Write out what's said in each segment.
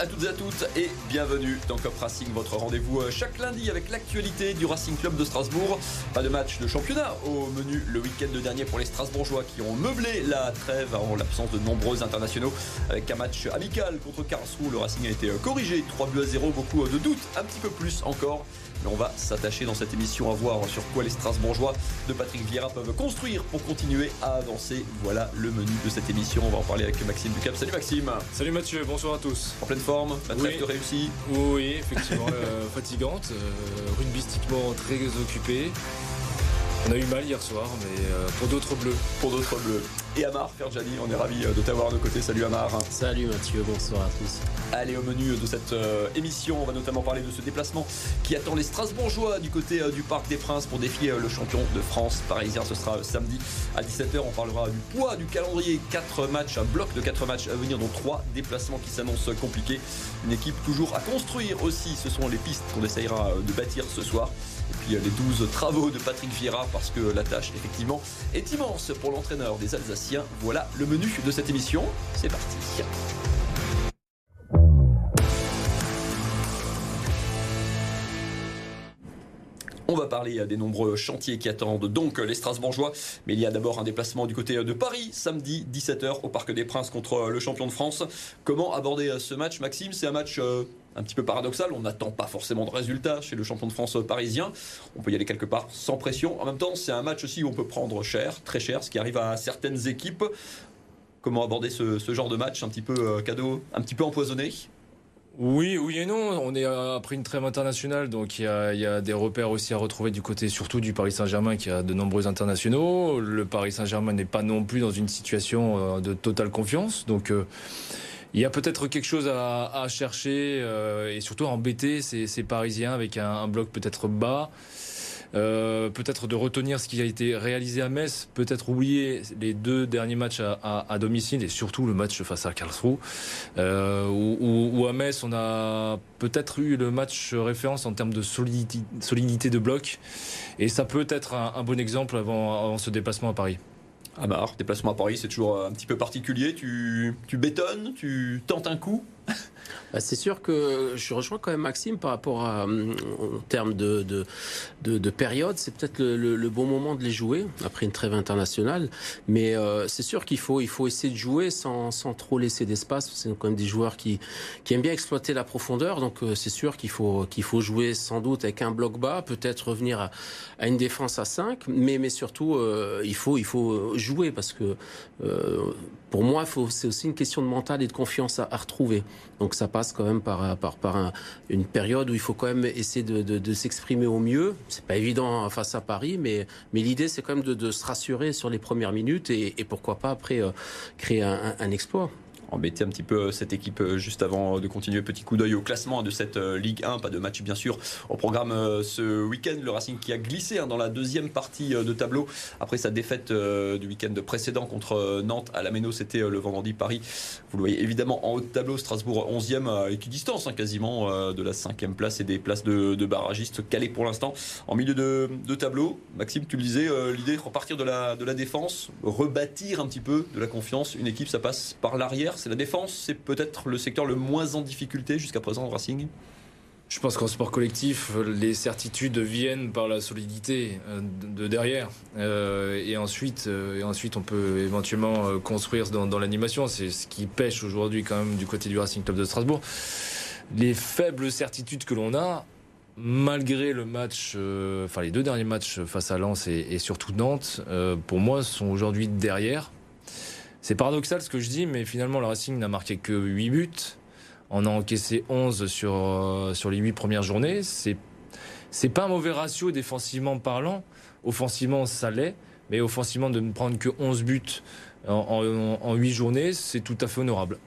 à toutes et à toutes et bienvenue dans Cop Racing, votre rendez-vous euh, chaque lundi avec l'actualité du Racing Club de Strasbourg. Pas de match de championnat au menu le week-end dernier pour les Strasbourgeois qui ont meublé la trêve en l'absence de nombreux internationaux avec un match amical contre Karlsruhe. Le Racing a été euh, corrigé 3 buts à 0, beaucoup euh, de doutes, un petit peu plus encore mais on va s'attacher dans cette émission à voir sur quoi les Strasbourgeois de Patrick Vieira peuvent construire pour continuer à avancer. Voilà le menu de cette émission. On va en parler avec Maxime Ducap. Salut Maxime. Salut Mathieu, bonsoir à tous. En pleine forme, la Oui. trêve réussie. Oui, effectivement, euh, fatigante, euh, rugbystiquement très occupée. On a eu mal hier soir, mais euh, pour d'autres bleus. pour d'autres bleus. Et Amar Ferjani, on est ravi de t'avoir à nos côtés. Salut Amar. Salut Mathieu, bonsoir à tous. Allez, au menu de cette euh, émission, on va notamment parler de ce déplacement qui attend les Strasbourgeois du côté euh, du Parc des Princes pour défier euh, le champion de France parisien. Ce sera euh, samedi à 17h. On parlera du poids du calendrier. 4 matchs, un bloc de 4 matchs à venir, dont 3 déplacements qui s'annoncent compliqués. Une équipe toujours à construire aussi. Ce sont les pistes qu'on essayera euh, de bâtir ce soir. Puis euh, les 12 travaux de Patrick Vieira parce que la tâche effectivement est immense pour l'entraîneur des Alsaciens. Voilà le menu de cette émission. C'est parti. On va parler euh, des nombreux chantiers qui attendent donc euh, les Strasbourgeois. Mais il y a d'abord un déplacement du côté de Paris, samedi 17h au Parc des Princes contre le champion de France. Comment aborder ce match, Maxime? C'est un match un petit peu paradoxal. On n'attend pas forcément de résultats chez le champion de France parisien. On peut y aller quelque part sans pression. En même temps, c'est un match aussi où on peut prendre cher, très cher, ce qui arrive à certaines équipes. Comment aborder ce, genre de match un petit peu euh, cadeau, un petit peu empoisonné? Oui, oui et non. On est euh, après une trêve internationale, donc il y, a, des repères aussi à retrouver du côté surtout du Paris Saint-Germain qui a de nombreux internationaux. Le Paris Saint-Germain n'est pas non plus dans une situation euh, de totale confiance, donc. Il y a peut-être quelque chose à, chercher euh, et surtout à embêter ces, Parisiens avec un, bloc peut-être bas. Euh, peut-être de retenir ce qui a été réalisé à Metz, peut-être oublier les deux derniers matchs à, domicile et surtout le match face à Karlsruhe, euh, où, à Metz on a peut-être eu le match référence en termes de solidité, de bloc et ça peut être un, un bon exemple avant, avant ce déplacement à Paris. Amar, déplacement à Paris, c'est toujours un petit peu particulier. Tu, tu bétonnes, tu tentes un coup. Bah, c'est sûr que je rejoins quand même Maxime par rapport hum, en termes de, de, de, de période, c'est peut-être le, bon moment de les jouer après une trêve internationale. Mais euh, c'est sûr qu'il faut, essayer de jouer sans, trop laisser d'espace. C'est quand même des joueurs qui, aiment bien exploiter la profondeur. Donc euh, c'est sûr qu'il faut, jouer sans doute avec un bloc bas, peut-être revenir à, une défense à 5. Mais, surtout, euh, il, faut, jouer parce que euh, pour moi, c'est aussi une question de mental et de confiance à retrouver. Donc ça passe quand même par, par, par un- une période où il faut quand même essayer de, s'exprimer au mieux. C'est pas évident face à Paris, mais, mais l'idée c'est quand même de, se rassurer sur les premières minutes et, pourquoi pas après euh, créer un exploit. Embêter un petit peu cette équipe euh, juste avant de continuer. Petit coup d'œil au classement de cette euh, Ligue 1. Pas de match, bien sûr, au programme euh, ce week-end. Le Racing qui a glissé hein, dans la deuxième partie euh, de tableau après sa défaite euh, du week-end précédent contre euh, Nantes à la Méno. C'était euh, le vendredi Paris. Vous le voyez évidemment en haut de tableau. Strasbourg 11e à équidistance hein, quasiment euh, de la cinquième place et des places de, barragistes calés pour l'instant en milieu de, tableau. Maxime, tu le disais, euh, l'idée de repartir de la, de la défense, rebâtir un petit peu de la confiance. Une équipe, ça passe par l'arrière. C'est la défense, c'est peut-être le secteur le moins en difficulté jusqu'à présent au Racing? Je pense qu'en sport collectif, les certitudes viennent par la solidité euh, de de derrière. Euh, et, ensuite, euh, et ensuite, on peut éventuellement construire dans, l'animation. C'est ce qui pêche aujourd'hui quand même du côté du Racing Club de Strasbourg. Les faibles certitudes que l'on a, malgré le match, enfin les deux derniers matchs face à Lens et, surtout Nantes, pour moi, sont aujourd'hui derrière. C'est paradoxal ce que je dis, mais finalement, le Racing n'a marqué que 8 buts. On a encaissé 11 sur, euh, sur les 8 premières journées. C'est, c'est pas un mauvais ratio défensivement parlant. Offensivement, ça l'est. Mais offensivement, de ne prendre que 11 buts en, en, en 8 journées, c'est tout à fait honorable.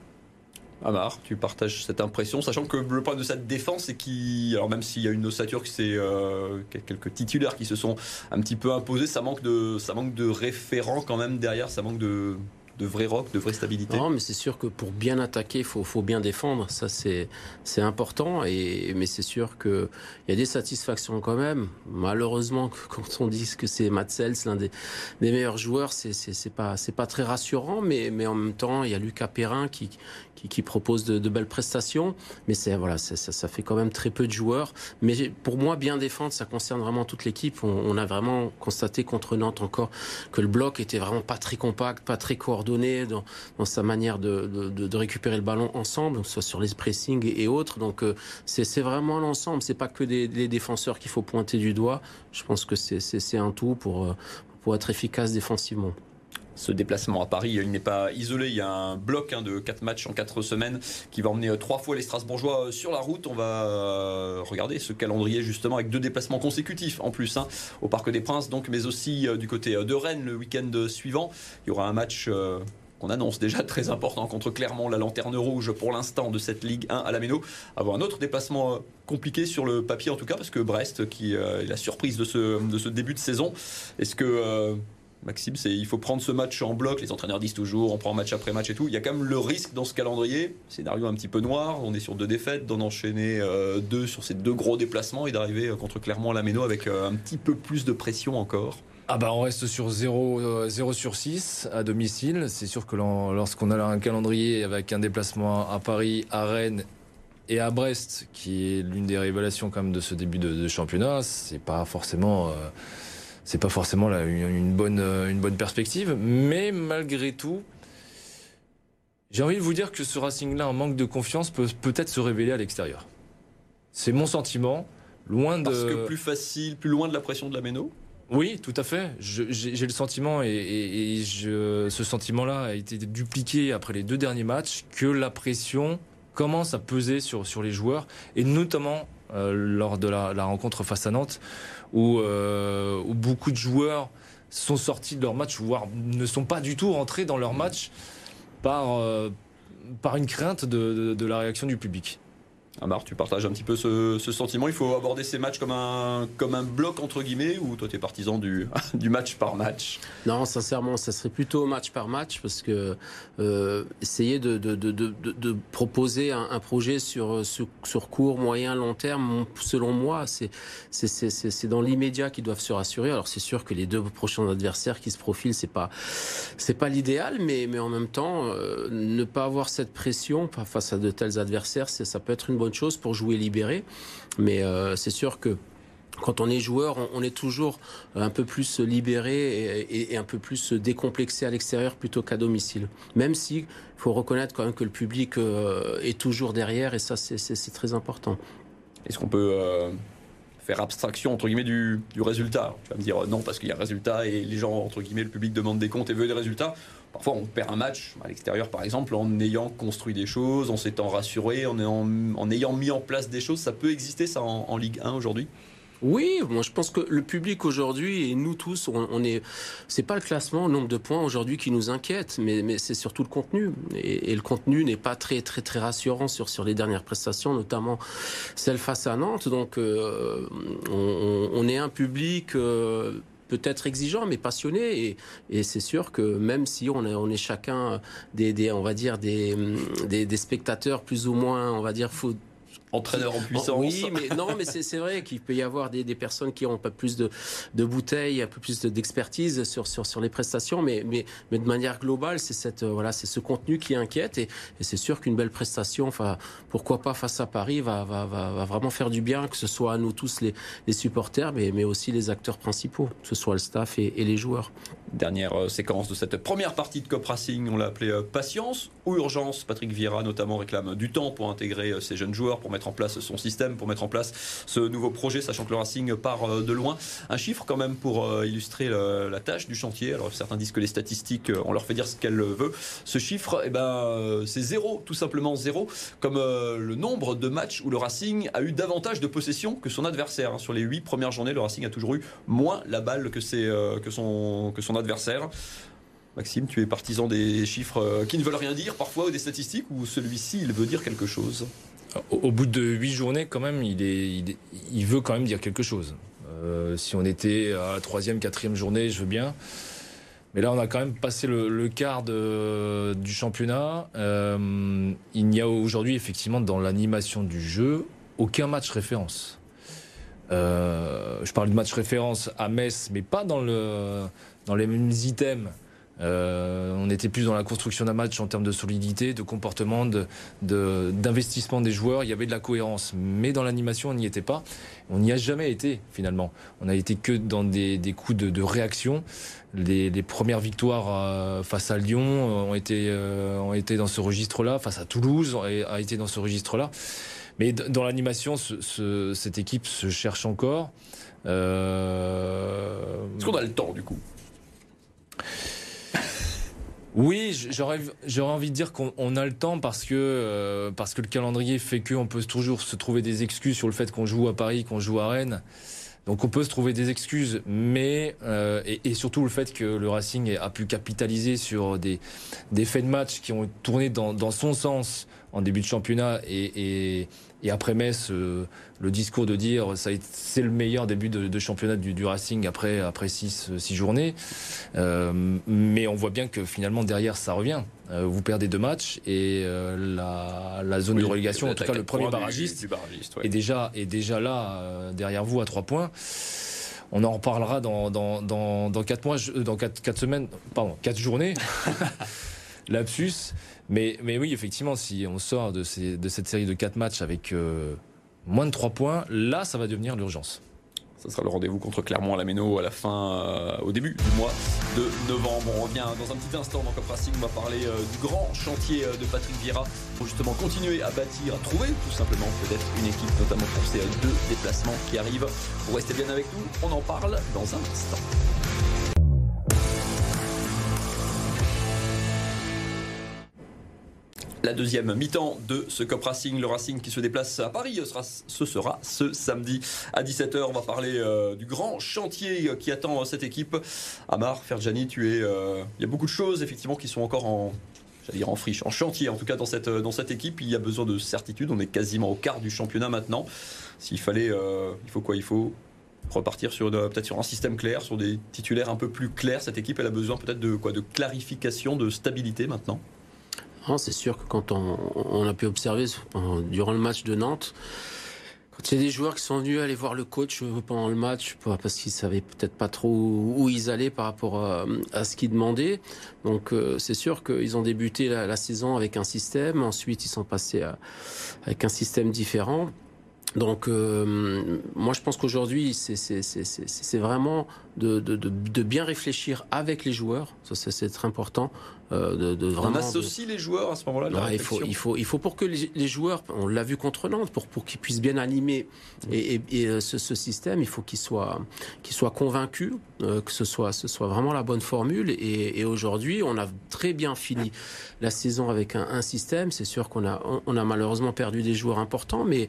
Amar, tu partages cette impression, sachant que le problème de cette défense, c'est qu'il, alors même s'il y a une ossature, que c'est euh, quelques titulaires qui se sont un petit peu imposés, ça manque de, ça manque de référents quand même derrière, ça manque de de vrai rock, de vraie stabilité Non, mais c'est sûr que pour bien attaquer, il faut, faut, bien défendre. Ça, c'est important. Et, mais c'est sûr qu'il y a des satisfactions quand même. Malheureusement, quand on dit que c'est Matt Sells, l'un des, des, meilleurs joueurs, c'est pas, pas très rassurant. Mais, mais en même temps, il y a Lucas Perrin qui, qui, qui propose de, belles prestations. Mais voilà, ça, ça, fait quand même très peu de joueurs. Mais pour moi, bien défendre, ça concerne vraiment toute l'équipe. On, on, a vraiment constaté contre Nantes encore que le bloc était vraiment pas très compact, pas très coordonné dans, dans sa manière de, récupérer le ballon ensemble, soit sur les pressings et, autres. Donc euh, c'est vraiment l'ensemble. C'est pas que des défenseurs qu'il faut pointer du doigt. Je pense que c'est un tout pour, euh, pour être efficace défensivement ce déplacement à Paris, il n'est pas isolé. Il y a un bloc hein, de 4 matchs en 4 semaines qui va emmener euh, trois fois les Strasbourgeois euh, sur la route. On va euh, regarder ce calendrier justement avec deux déplacements consécutifs en plus hein, au Parc des Princes, donc, mais aussi du côté de Rennes le week-end suivant. Il y aura un match. qu'on annonce déjà très important contre Clermont, la lanterne rouge pour l'instant de cette Ligue 1 à la Méno. Avoir un autre déplacement compliqué sur le papier en tout cas, parce que Brest, qui est la surprise de ce, de ce début de saison, est-ce que Maxime, il faut prendre ce match en bloc. Les entraîneurs disent toujours, on prend match après match et tout. Il y a quand même le risque dans ce calendrier, scénario un petit peu noir. On est sur deux défaites, d'en enchaîner euh, deux sur ces deux gros déplacements et d'arriver euh, contre Clermont la Méno avec euh, un petit peu plus de pression encore. Ah bah on reste sur 0, 0 sur 6 à domicile. C'est sûr que lorsqu'on a un calendrier avec un déplacement à Paris, à Rennes et à Brest, qui est l'une des révélations quand même de ce début de, championnat, c'est pas forcément c'est pas forcément une, bonne, euh, une bonne perspective. Mais malgré tout, j'ai envie de vous dire que ce Racing-là, en manque de confiance, peut peut-être se révéler à l'extérieur. C'est mon sentiment. Loin de. Parce que plus facile, plus loin de la pression de la Méno? Oui, tout à fait. J'ai le sentiment, et, je, ce sentiment-là a été dupliqué après les deux derniers matchs, que la pression commence à peser sur, sur les joueurs, et notamment euh, lors de la, la, rencontre face à Nantes, euh, où, beaucoup de joueurs sont sortis de leur match, voire ne sont pas du tout rentrés dans leur match par, euh, par une crainte de la réaction du public. Amar, tu partages un petit peu ce, sentiment. Il faut aborder ces matchs comme un, comme un bloc, entre guillemets, ou toi, tu es partisan du, du match par match? Non, sincèrement, ça serait plutôt match par match, parce que euh, essayer de, de, de, de, proposer un, projet sur, sur, sur, court, moyen, long terme, selon moi, c'est dans l'immédiat qu'ils doivent se rassurer. Alors, c'est sûr que les deux prochains adversaires qui se profilent, c'est pas, pas l'idéal, mais, mais en même temps, euh, ne pas avoir cette pression face à de tels adversaires, ça peut être une bonne chose pour jouer libéré. Mais euh, c'est sûr que quand on est joueur, on, est toujours un peu plus libéré et, un peu plus décomplexé à l'extérieur plutôt qu'à domicile. Même si faut reconnaître quand même que le public euh, est toujours derrière et ça c'est très important. Est-ce qu'on peut euh, faire abstraction entre guillemets du, du résultat Tu vas me dire non parce qu'il y a résultat et les gens entre guillemets le public demande des comptes et veut des résultats. Parfois, on perd un match à l'extérieur, par exemple, en ayant construit des choses, en s'étant rassuré, en, en, ayant mis en place des choses. Ça peut exister, ça, en, Ligue 1 aujourd'hui? Oui, moi je pense que le public aujourd'hui et nous tous, on, est, c'est pas le classement, le nombre de points aujourd'hui qui nous inquiète, mais, c'est surtout le contenu. Et, le contenu n'est pas très très très rassurant sur sur les dernières prestations, notamment celle face à Nantes. Donc euh, on, est un public. Euh, peut-être exigeant, mais passionné. Et, c'est sûr que même si on est, on chacun des, on va dire des, des, spectateurs plus ou moins, on va dire, entraîneur en puissance. Oui, mais non, mais c'est vrai qu'il peut y avoir des, des, personnes qui ont pas plus de, de bouteilles, un peu plus d'expertise sur, sur, sur les prestations, mais, mais, mais de manière globale, c'est cette euh, voilà, c'est ce contenu qui inquiète et, et c'est sûr qu'une belle prestation, enfin, pourquoi pas face à Paris, va, va, va, va, vraiment faire du bien, que ce soit à nous tous les, les supporters, mais, mais aussi les acteurs principaux, que ce soit le staff et, et les joueurs. Dernière euh, séquence de cette première partie de Cop Racing, on l'a appelé euh, patience ou urgence. Patrick Vieira notamment réclame du temps pour intégrer ces jeunes joueurs, pour mettre en place son système, pour mettre en place ce nouveau projet, sachant que le Racing part euh, de loin. Un chiffre quand même pour euh, illustrer la tâche du chantier. Alors certains disent que les statistiques, euh, on leur fait dire ce qu'elles veulent. Ce chiffre, eh ben, c'est zéro, tout simplement zéro, comme le nombre de matchs où le Racing a eu davantage de possession que son adversaire. Hein. Sur les huit premières journées, le Racing a toujours eu moins la balle que, que, son, que son adversaire. Maxime, tu es partisan des chiffres qui ne veulent rien dire parfois ou des statistiques ou celui-ci il veut dire quelque chose au, bout de huit journées, quand même, il, est, il, veut quand même dire quelque chose. Euh, si on était à la troisième, quatrième journée, je veux bien. Mais là, on a quand même passé le, quart du championnat. Euh, il n'y a aujourd'hui, effectivement, dans l'animation du jeu, aucun match référence. Euh, je parle de match référence à Metz, mais pas dans, le, dans les mêmes items. Euh, on était plus dans la construction d'un match en termes de solidité, de comportement, d'investissement de, des joueurs. Il y avait de la cohérence. Mais dans l'animation, on n'y était pas. On n'y a jamais été, finalement. On n'a été que dans des, coups de, réaction. Les, premières victoires euh, face à Lyon ont été, ont été dans ce registre-là. Face à Toulouse a été dans ce registre-là. Mais dans l'animation, cette équipe se cherche encore. Euh... Est-ce qu'on a le temps du coup? Oui, j'aurais envie de dire qu'on a le temps parce que euh, parce que le calendrier fait qu'on peut toujours se trouver des excuses sur le fait qu'on joue à Paris, qu'on joue à Rennes. Donc on peut se trouver des excuses, mais euh, et, surtout le fait que le Racing a pu capitaliser sur des, faits de match qui ont tourné dans, son sens en début de championnat et, et après Metz, euh, le discours de dire c'est le meilleur début de, championnat du, Racing après après six, six journées. Euh, mais on voit bien que finalement derrière ça revient. Euh, vous perdez deux matchs et la, la, zone de relégation, en tout cas le premier barragiste, est déjà est déjà là derrière vous à trois points. On en reparlera dans, dans, dans, dans quatre mois, dans quatre, quatre semaines, pardon, quatre journées. Lapsus. Mais, mais oui, effectivement, si on sort de, cette série de 4 matchs avec euh, moins de 3 points, là, ça va devenir l'urgence. Ça sera le rendez-vous contre Clermont à la Méno à la fin, euh, au début du mois de novembre. On revient dans un petit instant dans Cop Racing. On va parler euh, du grand chantier de Patrick Vieira pour justement continuer à bâtir, à trouver tout simplement peut-être une équipe, notamment pour ces deux déplacements qui arrivent. Vous restez bien avec nous. On en parle dans un instant. La deuxième mi-temps de ce Cop Racing. Le Racing qui se déplace à Paris, ce sera ce, samedi à 17h. On va parler euh, du grand chantier qui attend cette équipe. Amar, Ferjani, tu es. Euh, il y a beaucoup de choses effectivement qui sont encore en. J'allais dire en friche, en chantier en tout cas dans cette, dans cette équipe. Il y a besoin de certitude. On est quasiment au quart du championnat maintenant. S'il fallait. Euh, il faut quoi? Il faut repartir sur peut-être sur un système clair, sur des titulaires un peu plus clairs. Cette équipe, elle a besoin peut-être de quoi? De clarification, de stabilité maintenant? C'est sûr que quand on, a pu observer durant le match de Nantes, quand il y a des joueurs qui sont venus aller voir le coach pendant le match, parce qu'ils savaient peut-être pas trop où ils allaient par rapport à, ce qu'ils demandaient. Donc euh, c'est sûr qu'ils ont débuté la, saison avec un système, ensuite ils sont passés avec un système différent. Donc euh, moi je pense qu'aujourd'hui c'est vraiment de, de, bien réfléchir avec les joueurs, ça c'est très important, euh, de, vraiment. On associe les joueurs à ce moment-là. il faut, il faut, il faut pour que les, joueurs, on l'a vu contre Nantes, pour pour qu'ils puissent bien animer et, euh, ce, système, il faut qu'ils soient qu'ils soient convaincus euh, que ce soit ce soit vraiment la bonne formule. Et, aujourd'hui, on a très bien fini la saison avec un, système. C'est sûr qu'on a on a malheureusement perdu des joueurs importants, mais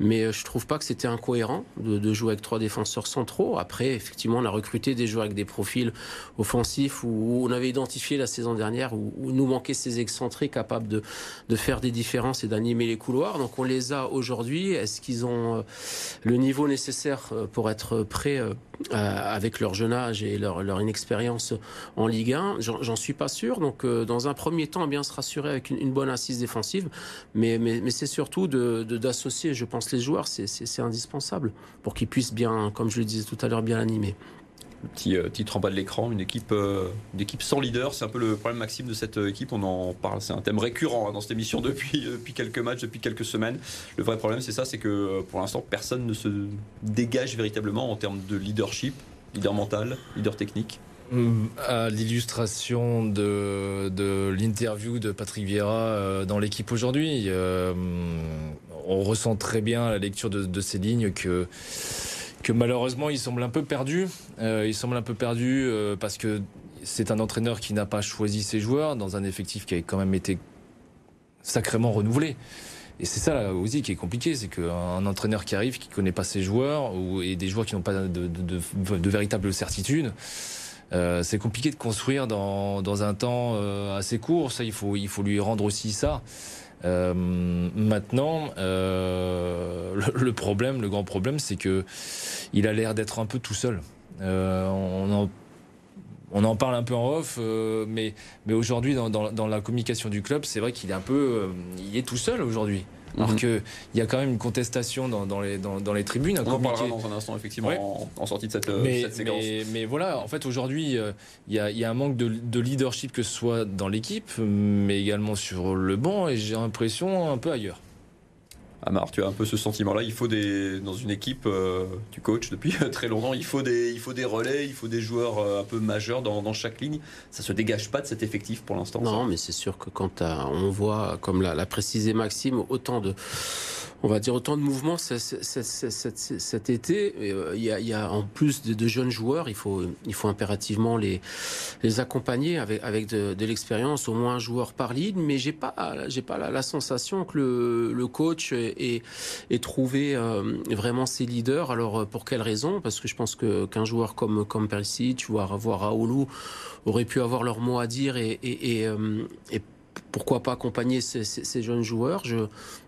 mais je trouve pas que c'était incohérent de, jouer avec trois défenseurs centraux. Après, effectivement, on a recruté des joueurs avec des profils offensifs où on avait identifié la saison dernière où, nous manquaient ces excentrés capables de, faire des différences et d'animer les couloirs. Donc on les a aujourd'hui. Est-ce qu'ils ont euh, le niveau nécessaire euh, pour être prêts euh, avec leur jeune âge et leur, inexpérience en Ligue 1 J'en suis pas sûr. Donc dans un premier temps, bien se rassurer avec une, bonne assise défensive. Mais c'est surtout d'associer, de, je pense, les joueurs. C'est indispensable pour qu'ils puissent bien, comme je le disais tout à l'heure, bien animer petit euh, titre en bas de l'écran, une équipe, euh, équipe sans leader. C'est un peu le problème maxime de cette euh, équipe. On en parle, c'est un thème récurrent hein, dans cette émission depuis, quelques matchs, depuis quelques semaines. Le vrai problème, c'est ça, c'est que pour l'instant, personne ne se dégage véritablement en termes de leadership, leader mental, leader technique. À l'illustration de, de l'interview de Patrick Vieira dans l'équipe aujourd'hui, on ressent très bien à la lecture de, de ces lignes que que malheureusement il semble un peu perdu. Euh, il semble un peu perdu euh, parce que c'est un entraîneur qui n'a pas choisi ses joueurs dans un effectif qui a quand même été sacrément renouvelé. Et c'est ça aussi qui est compliqué, c'est qu'un entraîneur qui arrive, qui connaît pas ses joueurs, ou, et des joueurs qui n'ont pas de, de, véritable certitude, euh, c'est compliqué de construire dans, un temps assez court. Ça, il faut lui rendre aussi ça. Euh, maintenant, euh, le, problème, le grand problème, c'est que il a l'air d'être un peu tout seul. Euh, on en parle un peu en off, mais, aujourd'hui, dans, la communication du club, c'est vrai qu'il est un peu. il est tout seul aujourd'hui. Alors mhm. qu'il y a quand même une contestation dans, dans, les, dans, dans, les tribunes. On en parlera dans un instant, effectivement, en, sortie de cette, cette séquence. Mais, mais, voilà, en fait, aujourd'hui, il y, a, y, a un manque de, de, leadership, que ce soit dans l'équipe, mais également sur le banc, et j'ai l'impression un peu ailleurs. Amar, tu as un peu ce sentiment-là. Il faut des dans une équipe, euh, tu coaches depuis très longtemps. Il faut des il faut des relais, il faut des joueurs euh, un peu majeurs dans, chaque ligne. Ça se dégage pas de cet effectif pour l'instant. Non, mais c'est sûr que quand on voit, comme l'a précisé Maxime, autant de on va dire autant de mouvements cet été. Euh, il y, a, en plus de, jeunes joueurs, il faut, impérativement les, accompagner avec, de, l'expérience, au moins un joueur par ligne. Mais j'ai pas, j'ai pas la, sensation que le, coach ait, trouvé euh, vraiment ses leaders. Alors euh, pour quelle raison? Parce que je pense que qu'un joueur comme comme Perisic, voire voir Raoulou, aurait pu avoir leur mot à dire et, pourquoi pas accompagner ces, jeunes joueurs.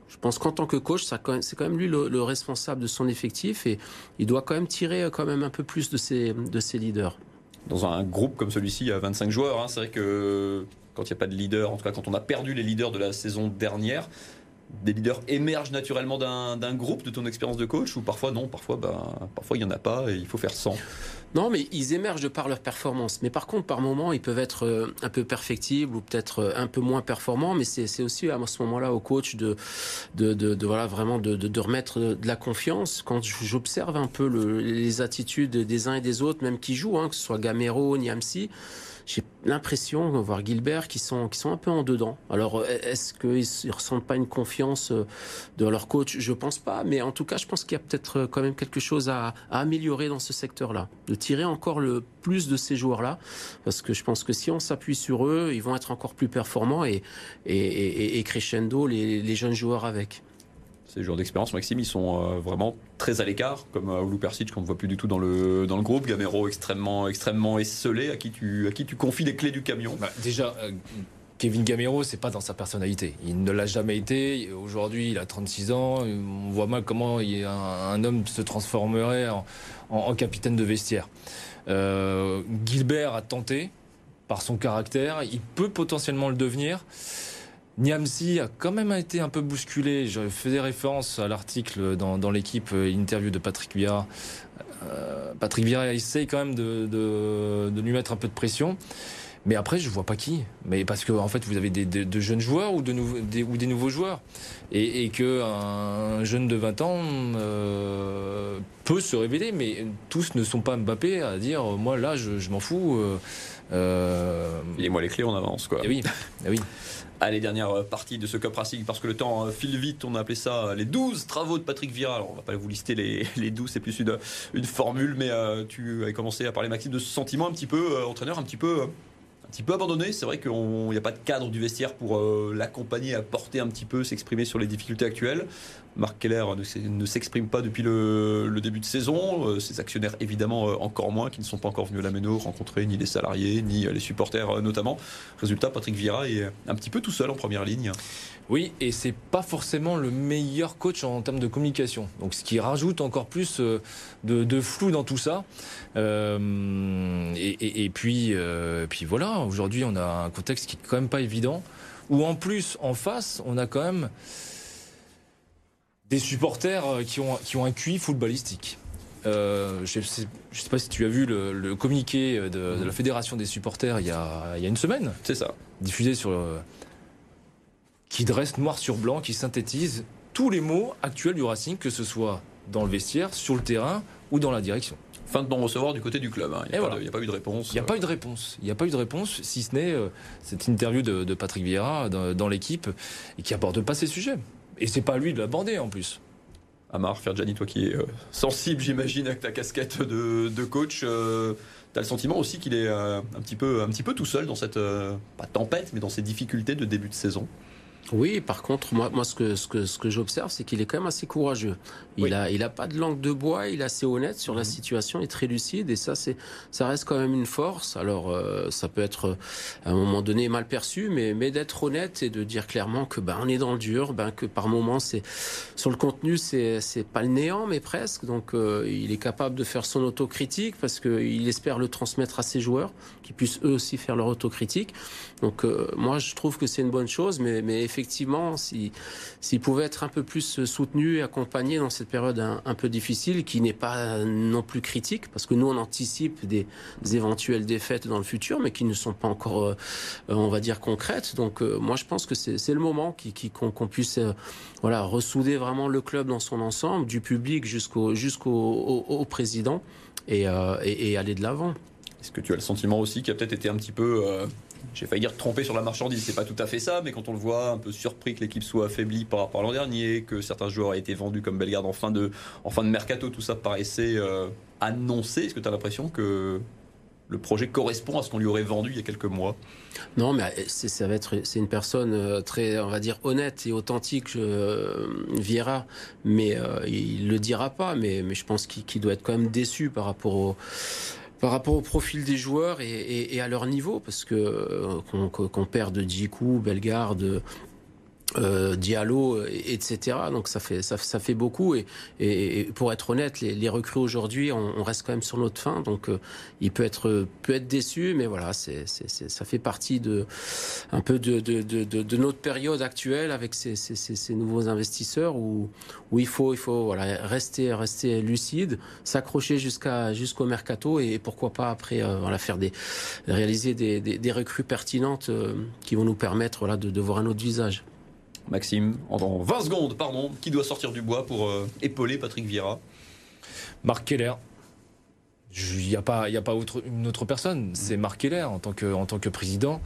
Je pense qu'en tant que coach, c'est quand même lui le, responsable de son effectif et il doit quand même tirer euh, quand même un peu plus de ses, de ses leaders. Dans un groupe comme celui-ci, il y a 25 joueurs. Hein. C'est vrai que quand il n'y a pas de leader, en tout cas quand on a perdu les leaders de la saison dernière, des leaders émergent naturellement d'un groupe de ton expérience de coach ou parfois non, parfois bah, parfois il n'y en a pas et il faut faire sans Non, mais ils émergent de par leur performance. Mais par contre, par moments, ils peuvent être euh, un peu perfectibles ou peut-être euh, un peu moins performants. Mais c'est aussi à ce moment-là au coach de, de, de, voilà, vraiment de, de, remettre de la confiance. Quand j'observe un peu le, les attitudes des uns et des autres, même qui jouent, hein, que ce soit Gamero, Niamsi, j'ai l'impression, voir Gilbert, qui sont, qui sont un peu en dedans. Alors, est-ce qu'ils ne ressentent pas une confiance euh, de leur coach? Je pense pas, mais en tout cas, je pense qu'il y a peut-être euh, quand même quelque chose à, améliorer dans ce secteur-là, de tirer encore le plus de ces joueurs-là, parce que je pense que si on s'appuie sur eux, ils vont être encore plus performants et, crescendo les jeunes joueurs avec ces joueurs d'expérience, Maxime, ils sont euh, vraiment très à l'écart, comme euh, Oulu Persic qu'on ne voit plus du tout dans le, dans le groupe. Gamero extrêmement, extrêmement esselé, à qui, tu, à qui tu confies les clés du camion. Bah, déjà, euh, Kevin Gamero, c'est pas dans sa personnalité. Il ne l'a jamais été. Aujourd'hui, il a 36 ans. On voit mal comment un, homme se transformerait en, en, capitaine de vestiaire. Gilbert a tenté par son caractère. Il peut potentiellement le devenir. Niamsi a quand même été un peu bousculé. Je faisais référence à l'article dans, l'équipe euh, interview de Patrick Vieira. Euh, Patrick Vieira essaye quand même de, lui mettre un peu de pression. Mais après, je vois pas qui. Mais parce que en fait, vous avez des, de, jeunes joueurs ou, de des, ou des nouveaux joueurs, et, et que un jeune de 20 ans euh, peut se révéler. Mais tous ne sont pas Mbappé à dire moi là, je, m'en fous. Euh, Et moi les clés, on avance quoi. Et eh oui, eh oui. Allez, dernière euh, partie de ce Cup Racing, parce que le temps euh, file vite, on a appelé ça euh, les 12 travaux de Patrick Vira. Alors, on va pas vous lister les, les 12, c'est plus une, formule, mais tu avais commencé à parler, Maxime, de ce sentiment un petit peu, entraîneur, un petit peu un petit peu abandonné. C'est vrai qu'il n'y a pas de cadre du vestiaire pour l'accompagner, apporter un petit peu, s'exprimer sur les difficultés actuelles. Marc Keller ne s'exprime pas depuis le, début de saison. Euh, ses actionnaires, évidemment, euh, encore moins, qui ne sont pas encore venus à la Méno rencontrer ni les salariés, ni les supporters notamment. Résultat, Patrick Vieira est un petit peu tout seul en première ligne. Oui, et c'est pas forcément le meilleur coach en termes de communication. Donc, ce qui rajoute encore plus euh, de, flou dans tout ça. Euh, et, puis, euh, puis voilà. Aujourd'hui, on a un contexte qui est quand même pas évident. Où en plus, en face, on a quand même des supporters qui ont qui ont un QI footballistique. je ne sais, pas si tu as vu le, communiqué de, la fédération des supporters il y a, il y a une semaine. C'est ça. Diffusé sur qui dresse noir sur blanc, qui synthétise tous les mots actuels du Racing, que ce soit dans le vestiaire, sur le terrain ou dans la direction. Fin de non-recevoir du côté du club. Hein. Il n'y a, a, pas eu de réponse. Il n'y a pas eu de réponse. Il n'y a pas eu de réponse, si ce n'est euh, cette interview de, Patrick Vieira dans, l'équipe et qui aborde pas ces sujets. Et c'est pas lui de l'aborder en plus. Amar, Ferjani, toi qui es euh, sensible, j'imagine, avec ta casquette de, coach, euh, tu as le sentiment aussi qu'il est un, petit peu, un petit peu tout seul dans cette, pas tempête, mais dans ces difficultés de début de saison? Oui, par contre, moi, moi ce que, ce que, ce que j'observe, c'est qu'il est quand même assez courageux. Il a, il a pas de langue de bois, il est assez honnête sur la mhm. situation, il est très lucide, et ça, c'est, ça reste quand même une force. Alors, euh, ça peut être à un moment donné mal perçu, mais, mais d'être honnête et de dire clairement que ben on est dans le dur, ben que par moment c'est sur le contenu, c'est, c'est pas le néant, mais presque. Donc, euh, il est capable de faire son autocritique parce qu'il espère le transmettre à ses joueurs, qui puissent eux aussi faire leur autocritique. Donc, euh, moi, je trouve que c'est une bonne chose, mais, mais effectivement, s'il si, pouvait être un peu plus soutenu et accompagné dans cette période un, peu difficile, qui n'est pas non plus critique, parce que nous, on anticipe des, éventuelles défaites dans le futur, mais qui ne sont pas encore, euh, on va dire, concrètes. Donc, euh, moi, je pense que c'est le moment qu'on puisse euh, voilà, ressouder vraiment le club dans son ensemble, du public jusqu'au jusqu'au président, et, et, aller de l'avant. Est-ce que tu as le sentiment aussi qu'il a peut-être été un petit peu j'ai failli dire tromper sur la marchandise, c'est pas tout à fait ça, mais quand on le voit, un peu surpris que l'équipe soit affaiblie par rapport à l'an dernier, que certains joueurs aient été vendus comme Bellegarde en fin de, en fin de mercato, tout ça paraissait euh, annoncé. Est-ce que tu as l'impression que le projet correspond à ce qu'on lui aurait vendu il y a quelques mois? Non, mais être, c'est une personne euh, très, on va dire, honnête et authentique, euh, Vieira, mais il le dira pas, mais, mais je pense qu'il doit être quand même déçu par rapport au par rapport au profil des joueurs et, à leur niveau, parce que euh, qu'on perd de Djikou, Bellegarde, euh, etc. Donc ça fait ça, ça fait beaucoup et, et, pour être honnête, les, les recrues aujourd'hui, on, on, reste quand même sur notre fin. Donc euh, il peut être peut être déçu, mais voilà, c'est ça fait partie de un peu de, de, de, de notre période actuelle avec ces, ces, ces, nouveaux investisseurs où où il faut il faut voilà rester rester lucide, s'accrocher jusqu'à jusqu'au mercato et pourquoi pas après euh, voilà faire des réaliser des, des, des recrues pertinentes euh, qui vont nous permettre voilà de, de voir un autre visage. Maxime, en 20 secondes, pardon, qui doit sortir du bois pour euh, épauler Patrick Vieira Marc Keller. Il n'y a pas, y a pas autre, une autre personne. C'est Marc Keller en tant que, en tant que président.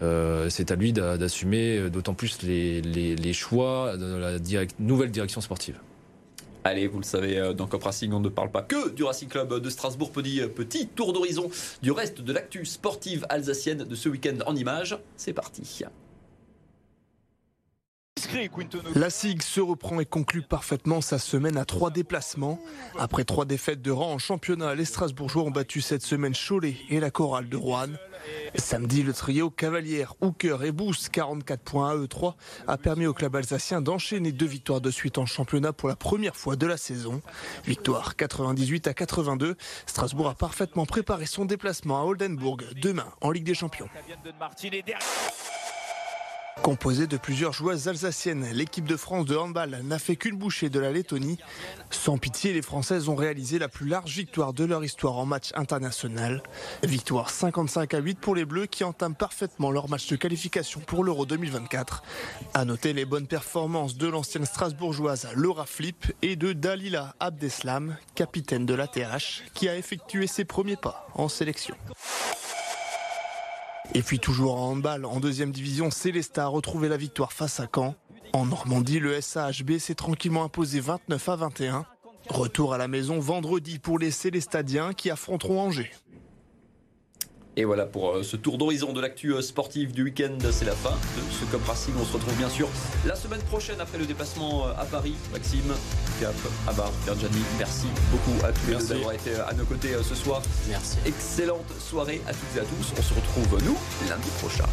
Euh, c'est à lui d'assumer euh, d'autant plus les, les, choix de la nouvelle direction sportive. Allez, vous le savez, dans Cop Racing, on ne parle pas que du Racing Club de Strasbourg. Petit, petit tour d'horizon du reste de l'actu sportive alsacienne de ce week-end en images. C'est parti. La SIG se reprend et conclut parfaitement sa semaine à trois déplacements. Après trois défaites de rang en championnat, les Strasbourgeois ont battu cette semaine Cholet et la chorale de Rouen. Samedi, le trio Cavalière, Hooker et Boost, 44 points à eux 3, a permis au club alsacien d'enchaîner deux victoires de suite en championnat pour la première fois de la saison. Victoire 98 à 82. Strasbourg a parfaitement préparé son déplacement à Oldenburg demain en Ligue des Champions. Composée de plusieurs joueuses alsaciennes, l'équipe de France de handball n'a fait qu'une bouchée de la Lettonie. Sans pitié, les Françaises ont réalisé la plus large victoire de leur histoire en match international. Victoire 55 à 8 pour les Bleus qui entament parfaitement leur match de qualification pour l'Euro 2024. À noter les bonnes performances de l'ancienne Strasbourgeoise Laura Flip et de Dalila Abdeslam, capitaine de l'ATH, qui a effectué ses premiers pas en sélection. Et puis toujours en handball, en deuxième division, Célesta a retrouvé la victoire face à Caen. En Normandie, le SAHB s'est tranquillement imposé 29 à 21. Retour à la maison vendredi pour les Célestadiens qui affronteront Angers. Et voilà pour euh, ce tour d'horizon de l'actu euh, sportive du week-end. C'est la fin de ce Cup Racing. On se retrouve bien sûr la semaine prochaine après le déplacement euh, à Paris. Maxime, Cap, Abar, Ferjani, merci beaucoup à tous les d'avoir été à nos côtés ce soir. Merci. Excellente soirée à toutes et à tous. On se retrouve nous lundi prochain.